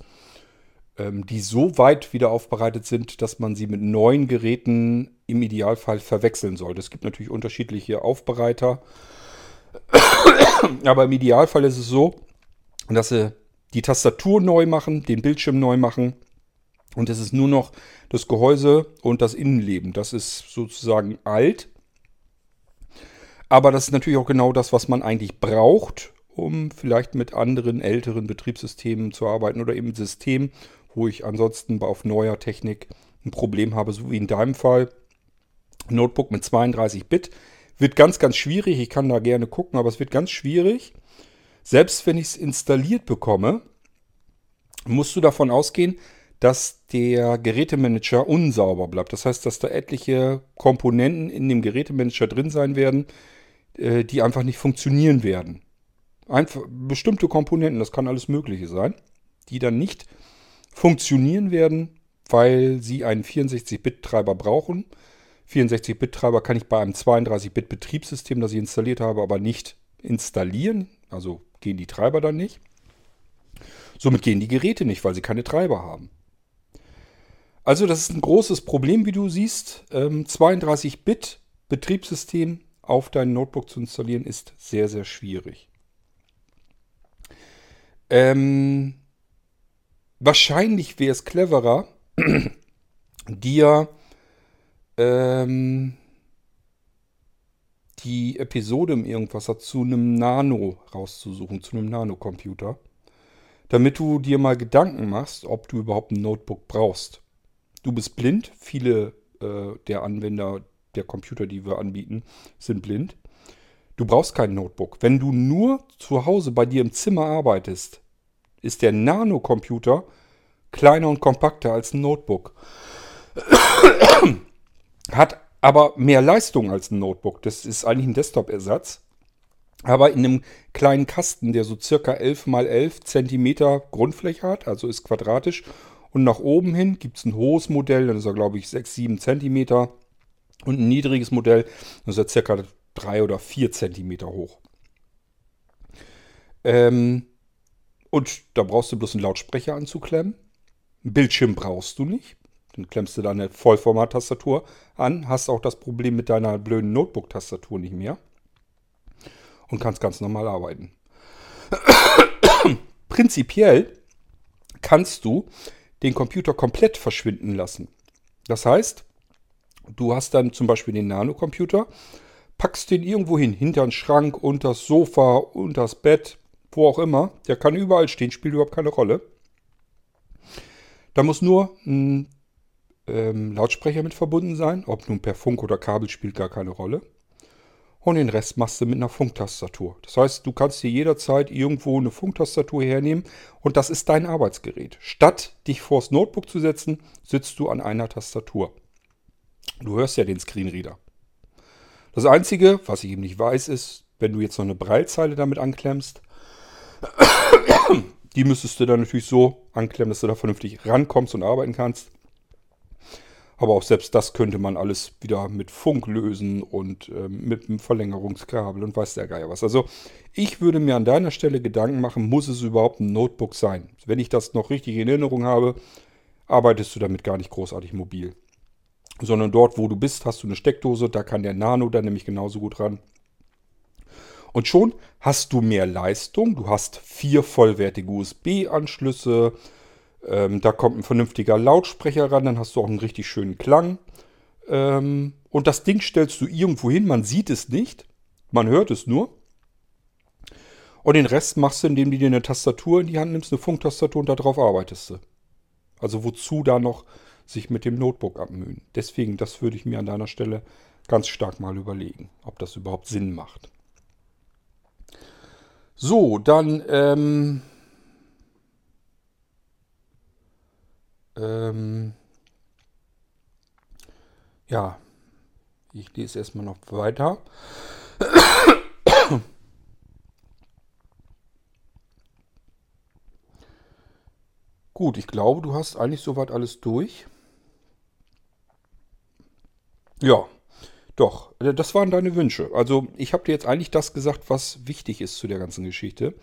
ähm, die so weit wieder aufbereitet sind, dass man sie mit neuen Geräten im Idealfall verwechseln sollte. Es gibt natürlich unterschiedliche Aufbereiter. Aber im Idealfall ist es so, dass sie die Tastatur neu machen, den Bildschirm neu machen und es ist nur noch das Gehäuse und das Innenleben. Das ist sozusagen alt. Aber das ist natürlich auch genau das, was man eigentlich braucht, um vielleicht mit anderen älteren Betriebssystemen zu arbeiten oder eben Systemen, wo ich ansonsten auf neuer Technik ein Problem habe, so wie in deinem Fall. Notebook mit 32 Bit wird ganz, ganz schwierig. Ich kann da gerne gucken, aber es wird ganz schwierig. Selbst wenn ich es installiert bekomme, musst du davon ausgehen, dass der Gerätemanager unsauber bleibt. Das heißt, dass da etliche Komponenten in dem Gerätemanager drin sein werden, äh, die einfach nicht funktionieren werden. Einfach bestimmte Komponenten, das kann alles Mögliche sein, die dann nicht funktionieren werden, weil sie einen 64-Bit-Treiber brauchen. 64-Bit-Treiber kann ich bei einem 32-Bit-Betriebssystem, das ich installiert habe, aber nicht installieren. Also gehen die Treiber dann nicht. Somit gehen die Geräte nicht, weil sie keine Treiber haben. Also das ist ein großes Problem, wie du siehst. 32-Bit ähm, Betriebssystem auf dein Notebook zu installieren ist sehr, sehr schwierig. Ähm, wahrscheinlich wäre es cleverer, dir ähm, die Episode im Irgendwasser zu einem Nano rauszusuchen, zu einem Nano-Computer, damit du dir mal Gedanken machst, ob du überhaupt ein Notebook brauchst du bist blind. Viele äh, der Anwender der Computer, die wir anbieten, sind blind. Du brauchst kein Notebook. Wenn du nur zu Hause bei dir im Zimmer arbeitest, ist der Nano-Computer kleiner und kompakter als ein Notebook. Hat aber mehr Leistung als ein Notebook. Das ist eigentlich ein Desktop-Ersatz. Aber in einem kleinen Kasten, der so circa 11 mal 11 Zentimeter Grundfläche hat, also ist quadratisch und nach oben hin gibt es ein hohes Modell, dann ist er glaube ich 6, 7 cm. Und ein niedriges Modell, das ist er circa 3 oder 4 cm hoch. Ähm, und da brauchst du bloß einen Lautsprecher anzuklemmen. Ein Bildschirm brauchst du nicht. Dann klemmst du deine Vollformat-Tastatur an, hast auch das Problem mit deiner blöden Notebook-Tastatur nicht mehr. Und kannst ganz normal arbeiten. Prinzipiell kannst du den Computer komplett verschwinden lassen. Das heißt, du hast dann zum Beispiel den Nano-Computer, packst den irgendwo hin, hinter den Schrank, unter das Sofa, unter das Bett, wo auch immer. Der kann überall stehen, spielt überhaupt keine Rolle. Da muss nur ein ähm, Lautsprecher mit verbunden sein. Ob nun per Funk oder Kabel spielt gar keine Rolle und den Rest machst du mit einer Funktastatur. Das heißt, du kannst dir jederzeit irgendwo eine Funktastatur hernehmen und das ist dein Arbeitsgerät. Statt dich vors Notebook zu setzen, sitzt du an einer Tastatur. Du hörst ja den Screenreader. Das Einzige, was ich eben nicht weiß, ist, wenn du jetzt noch eine Breilzeile damit anklemmst, die müsstest du dann natürlich so anklemmen, dass du da vernünftig rankommst und arbeiten kannst. Aber auch selbst das könnte man alles wieder mit Funk lösen und äh, mit einem Verlängerungskabel und weiß der Geier was. Also ich würde mir an deiner Stelle Gedanken machen, muss es überhaupt ein Notebook sein? Wenn ich das noch richtig in Erinnerung habe, arbeitest du damit gar nicht großartig mobil. Sondern dort, wo du bist, hast du eine Steckdose, da kann der Nano dann nämlich genauso gut ran. Und schon hast du mehr Leistung, du hast vier vollwertige USB-Anschlüsse, ähm, da kommt ein vernünftiger Lautsprecher ran, dann hast du auch einen richtig schönen Klang. Ähm, und das Ding stellst du irgendwo hin, man sieht es nicht, man hört es nur. Und den Rest machst du, indem du dir eine Tastatur in die Hand nimmst, eine Funktastatur und darauf arbeitest du. Also wozu da noch sich mit dem Notebook abmühen? Deswegen, das würde ich mir an deiner Stelle ganz stark mal überlegen, ob das überhaupt Sinn macht. So, dann ähm, ähm, ja, ich lese erstmal noch weiter. Gut, ich glaube, du hast eigentlich soweit alles durch. Ja, doch, das waren deine Wünsche. Also ich habe dir jetzt eigentlich das gesagt, was wichtig ist zu der ganzen Geschichte.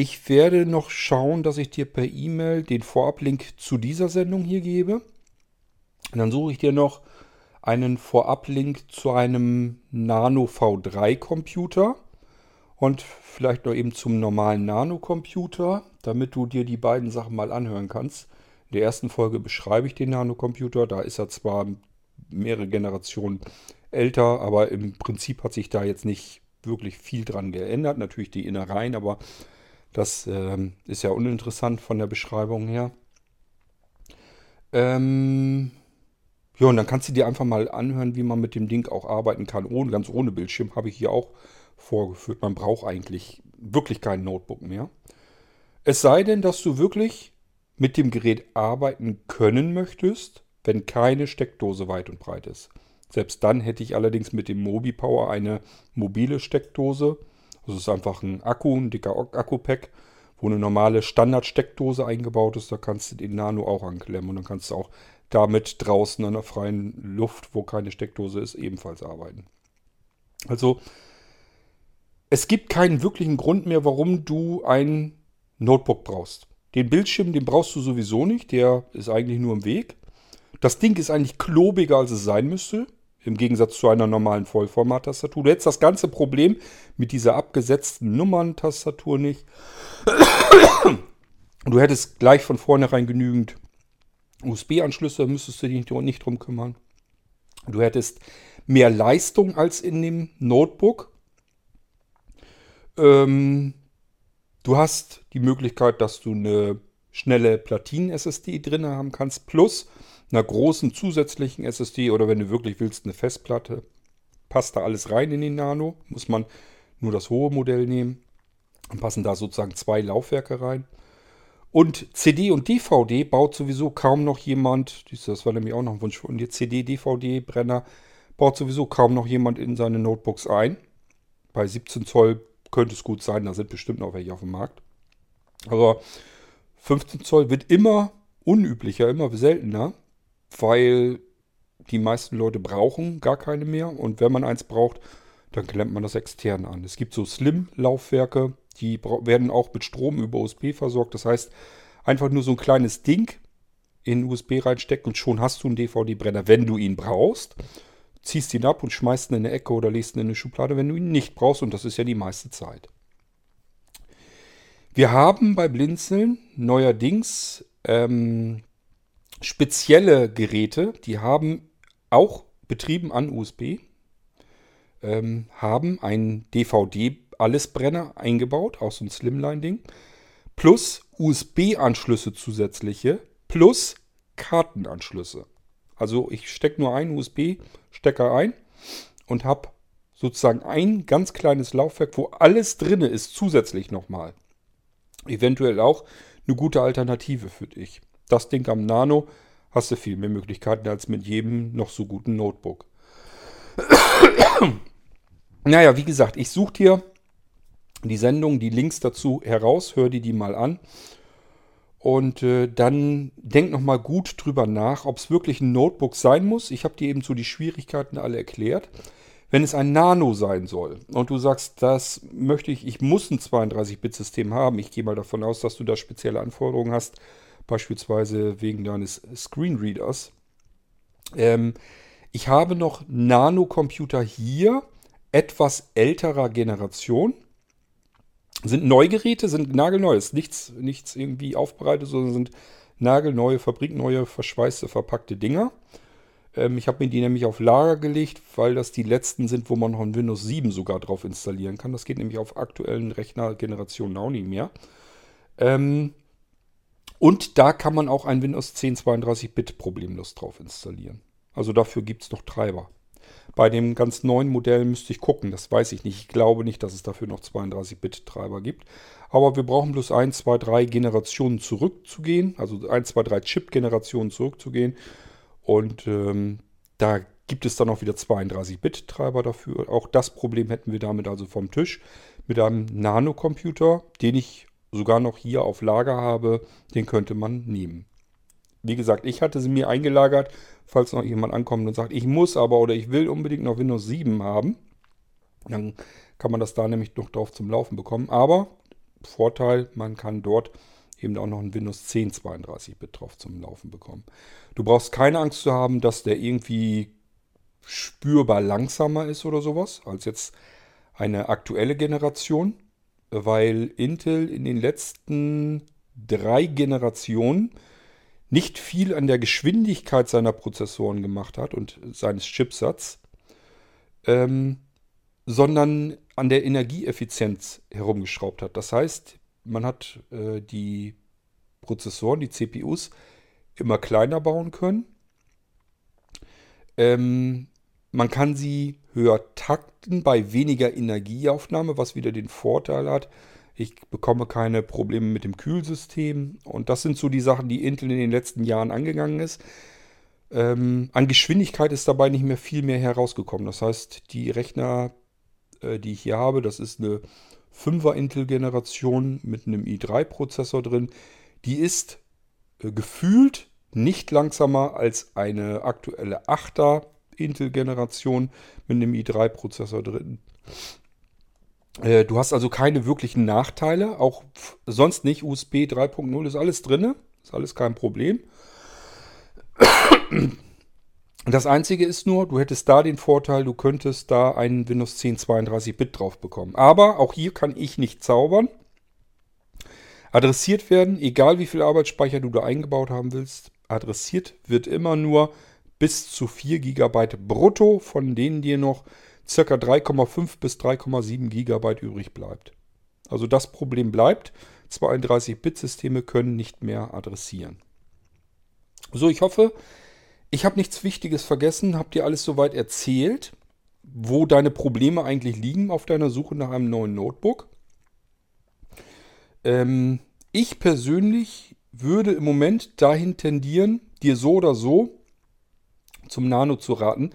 Ich werde noch schauen, dass ich dir per E-Mail den Vorablink zu dieser Sendung hier gebe. Und dann suche ich dir noch einen Vorablink zu einem Nano V3 Computer und vielleicht noch eben zum normalen Nano Computer, damit du dir die beiden Sachen mal anhören kannst. In der ersten Folge beschreibe ich den Nano Computer. Da ist er zwar mehrere Generationen älter, aber im Prinzip hat sich da jetzt nicht wirklich viel dran geändert. Natürlich die Innereien, aber das ähm, ist ja uninteressant von der Beschreibung her. Ähm, ja, und dann kannst du dir einfach mal anhören, wie man mit dem Ding auch arbeiten kann. Ohne, ganz ohne Bildschirm habe ich hier auch vorgeführt. Man braucht eigentlich wirklich kein Notebook mehr. Es sei denn, dass du wirklich mit dem Gerät arbeiten können möchtest, wenn keine Steckdose weit und breit ist. Selbst dann hätte ich allerdings mit dem MobiPower eine mobile Steckdose. Das ist einfach ein Akku, ein dicker Akku-Pack, wo eine normale Standard-Steckdose eingebaut ist. Da kannst du den Nano auch anklemmen und dann kannst du auch damit draußen an der freien Luft, wo keine Steckdose ist, ebenfalls arbeiten. Also es gibt keinen wirklichen Grund mehr, warum du ein Notebook brauchst. Den Bildschirm, den brauchst du sowieso nicht, der ist eigentlich nur im Weg. Das Ding ist eigentlich klobiger, als es sein müsste. Im Gegensatz zu einer normalen Vollformat-Tastatur. Du hättest das ganze Problem mit dieser abgesetzten Nummern-Tastatur nicht. Du hättest gleich von vornherein genügend USB-Anschlüsse, müsstest du dich nicht drum kümmern. Du hättest mehr Leistung als in dem Notebook. Ähm, du hast die Möglichkeit, dass du eine schnelle Platinen-SSD drin haben kannst, plus einer großen zusätzlichen SSD oder wenn du wirklich willst, eine Festplatte. Passt da alles rein in den Nano. Muss man nur das hohe Modell nehmen. Dann passen da sozusagen zwei Laufwerke rein. Und CD und DVD baut sowieso kaum noch jemand, das war nämlich auch noch ein Wunsch von dir, CD-DVD-Brenner baut sowieso kaum noch jemand in seine Notebooks ein. Bei 17 Zoll könnte es gut sein, da sind bestimmt noch welche auf dem Markt. Aber 15 Zoll wird immer unüblicher, immer seltener weil die meisten Leute brauchen gar keine mehr und wenn man eins braucht, dann klemmt man das extern an. Es gibt so Slim-Laufwerke, die werden auch mit Strom über USB versorgt. Das heißt, einfach nur so ein kleines Ding in USB reinstecken und schon hast du einen DVD-Brenner, wenn du ihn brauchst. Ziehst ihn ab und schmeißt ihn in eine Ecke oder legst ihn in eine Schublade, wenn du ihn nicht brauchst und das ist ja die meiste Zeit. Wir haben bei Blinzeln neuerdings ähm, spezielle Geräte, die haben auch betrieben an USB, ähm, haben einen DVD-Allesbrenner eingebaut, auch so ein Slimline-Ding, plus USB-Anschlüsse zusätzliche, plus Kartenanschlüsse. Also ich stecke nur einen USB-Stecker ein und habe sozusagen ein ganz kleines Laufwerk, wo alles drin ist, zusätzlich nochmal. Eventuell auch eine gute Alternative für dich das Ding am Nano hast du viel mehr Möglichkeiten als mit jedem noch so guten Notebook. naja, wie gesagt, ich suche dir die Sendung, die Links dazu heraus, hör dir die mal an. Und äh, dann denk nochmal gut drüber nach, ob es wirklich ein Notebook sein muss. Ich habe dir eben so die Schwierigkeiten alle erklärt. Wenn es ein Nano sein soll und du sagst, das möchte ich, ich muss ein 32-Bit-System haben, ich gehe mal davon aus, dass du da spezielle Anforderungen hast, beispielsweise wegen deines Screenreaders. Ähm, ich habe noch Nano-Computer hier, etwas älterer Generation. Sind Neugeräte, sind nagelneu, ist nichts, nichts irgendwie aufbereitet, sondern sind nagelneue, fabrikneue, verschweißte, verpackte Dinger. Ähm, ich habe mir die nämlich auf Lager gelegt, weil das die letzten sind, wo man noch ein Windows 7 sogar drauf installieren kann. Das geht nämlich auf aktuellen Rechnergenerationen auch nicht mehr. Ähm, und da kann man auch ein Windows 10 32-Bit problemlos drauf installieren. Also dafür gibt es noch Treiber. Bei dem ganz neuen Modell müsste ich gucken, das weiß ich nicht. Ich glaube nicht, dass es dafür noch 32-Bit-Treiber gibt. Aber wir brauchen bloß 1, 2, 3 Generationen zurückzugehen, also 1, 2, 3 Chip-Generationen zurückzugehen. Und ähm, da gibt es dann auch wieder 32-Bit-Treiber dafür. Auch das Problem hätten wir damit also vom Tisch. Mit einem Nanocomputer, den ich sogar noch hier auf Lager habe, den könnte man nehmen. Wie gesagt, ich hatte sie mir eingelagert, falls noch jemand ankommt und sagt, ich muss aber oder ich will unbedingt noch Windows 7 haben. Dann kann man das da nämlich noch drauf zum Laufen bekommen. Aber Vorteil, man kann dort eben auch noch ein Windows 10 32-Bit drauf zum Laufen bekommen. Du brauchst keine Angst zu haben, dass der irgendwie spürbar langsamer ist oder sowas als jetzt eine aktuelle Generation, weil Intel in den letzten drei Generationen nicht viel an der Geschwindigkeit seiner Prozessoren gemacht hat und seines Chipsatz, ähm, sondern an der Energieeffizienz herumgeschraubt hat. Das heißt, man hat äh, die Prozessoren, die CPUs, immer kleiner bauen können. Ähm, man kann sie höher takten bei weniger Energieaufnahme, was wieder den Vorteil hat, ich bekomme keine Probleme mit dem Kühlsystem. Und das sind so die Sachen, die Intel in den letzten Jahren angegangen ist. Ähm, an Geschwindigkeit ist dabei nicht mehr viel mehr herausgekommen. Das heißt, die Rechner, äh, die ich hier habe, das ist eine 5er Intel-Generation mit einem i3-Prozessor drin. Die ist äh, gefühlt nicht langsamer als eine aktuelle 8er Intel-Generation mit einem i3-Prozessor drin. Äh, du hast also keine wirklichen Nachteile, auch sonst nicht. USB 3.0 ist alles drin, ist alles kein Problem. Das einzige ist nur, du hättest da den Vorteil, du könntest da einen Windows 10 32-Bit drauf bekommen. Aber auch hier kann ich nicht zaubern. Adressiert werden, egal wie viel Arbeitsspeicher du da eingebaut haben willst, adressiert wird immer nur bis zu 4 GB brutto, von denen dir noch ca. 3,5 bis 3,7 GB übrig bleibt. Also das Problem bleibt. 32-Bit-Systeme können nicht mehr adressieren. So, ich hoffe, ich habe nichts Wichtiges vergessen. Habt ihr alles soweit erzählt, wo deine Probleme eigentlich liegen auf deiner Suche nach einem neuen Notebook? Ähm, ich persönlich würde im Moment dahin tendieren, dir so oder so zum Nano zu raten,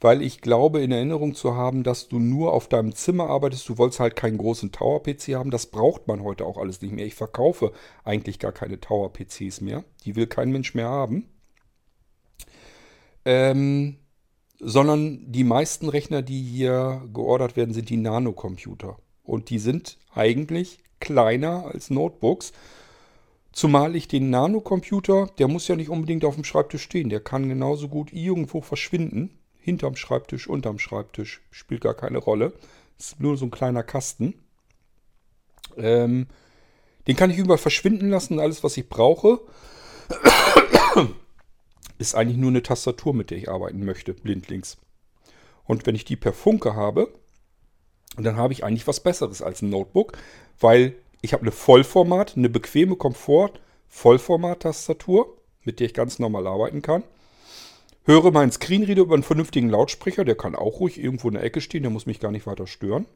weil ich glaube, in Erinnerung zu haben, dass du nur auf deinem Zimmer arbeitest. Du wolltest halt keinen großen Tower-PC haben. Das braucht man heute auch alles nicht mehr. Ich verkaufe eigentlich gar keine Tower-PCs mehr. Die will kein Mensch mehr haben. Ähm, sondern die meisten Rechner, die hier geordert werden, sind die Nanocomputer. Und die sind eigentlich kleiner als Notebooks. Zumal ich den Nanocomputer, der muss ja nicht unbedingt auf dem Schreibtisch stehen. Der kann genauso gut irgendwo verschwinden hinterm Schreibtisch, unterm Schreibtisch, spielt gar keine Rolle. Ist nur so ein kleiner Kasten. Ähm, den kann ich überall verschwinden lassen. Alles, was ich brauche, ist eigentlich nur eine Tastatur, mit der ich arbeiten möchte, blindlings. Und wenn ich die per Funke habe, dann habe ich eigentlich was Besseres als ein Notebook, weil ich habe eine Vollformat, eine bequeme Komfort, Vollformat-Tastatur, mit der ich ganz normal arbeiten kann. Höre meinen Screenreader über einen vernünftigen Lautsprecher, der kann auch ruhig irgendwo in der Ecke stehen, der muss mich gar nicht weiter stören.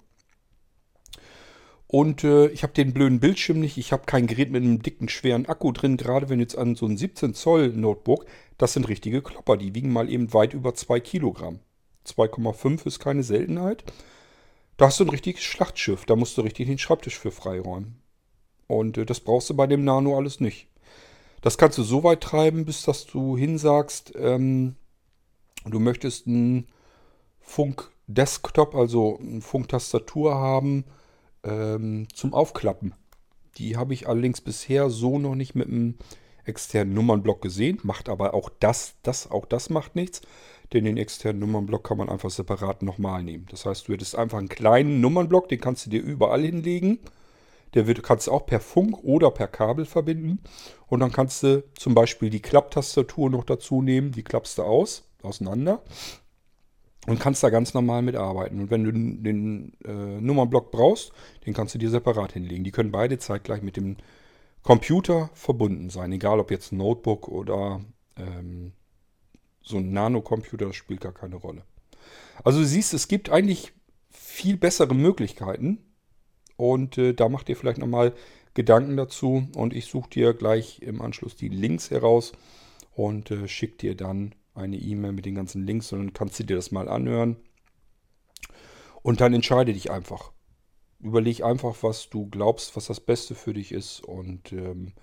Und äh, ich habe den blöden Bildschirm nicht, ich habe kein Gerät mit einem dicken, schweren Akku drin, gerade wenn jetzt an so ein 17 Zoll Notebook, das sind richtige Klopper, die wiegen mal eben weit über 2 Kilogramm. 2,5 ist keine Seltenheit. Da hast du ein richtiges Schlachtschiff, da musst du richtig den Schreibtisch für freiräumen. Und äh, das brauchst du bei dem Nano alles nicht. Das kannst du so weit treiben, bis dass du hinsagst, ähm, du möchtest einen Funk-Desktop, also eine Funktastatur haben ähm, zum Aufklappen. Die habe ich allerdings bisher so noch nicht mit einem externen Nummernblock gesehen. Macht aber auch das, das, auch das macht nichts. Denn den externen Nummernblock kann man einfach separat nochmal nehmen. Das heißt, du hättest einfach einen kleinen Nummernblock, den kannst du dir überall hinlegen. Der wird, kannst du auch per Funk oder per Kabel verbinden. Und dann kannst du zum Beispiel die Klapptastatur noch dazu nehmen. Die klappst du aus. auseinander und kannst da ganz normal mitarbeiten. Und wenn du den äh, Nummernblock brauchst, den kannst du dir separat hinlegen. Die können beide zeitgleich mit dem Computer verbunden sein, egal ob jetzt Notebook oder ähm, so ein Nano-Computer, spielt gar keine Rolle. Also du siehst, es gibt eigentlich viel bessere Möglichkeiten und äh, da macht ihr vielleicht nochmal Gedanken dazu und ich suche dir gleich im Anschluss die Links heraus und äh, schicke dir dann eine E-Mail mit den ganzen Links und dann kannst du dir das mal anhören. Und dann entscheide dich einfach. Überleg einfach, was du glaubst, was das Beste für dich ist und ähm,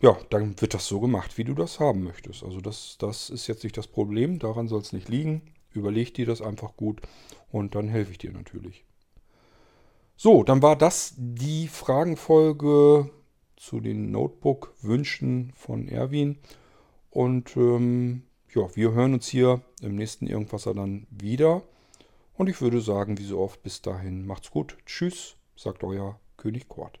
ja, dann wird das so gemacht, wie du das haben möchtest. Also das, das ist jetzt nicht das Problem, daran soll es nicht liegen. Überleg dir das einfach gut und dann helfe ich dir natürlich. So, dann war das die Fragenfolge zu den Notebook-Wünschen von Erwin. Und ähm, ja, wir hören uns hier im nächsten Irgendwasser dann wieder. Und ich würde sagen, wie so oft, bis dahin macht's gut. Tschüss, sagt euer König Kort.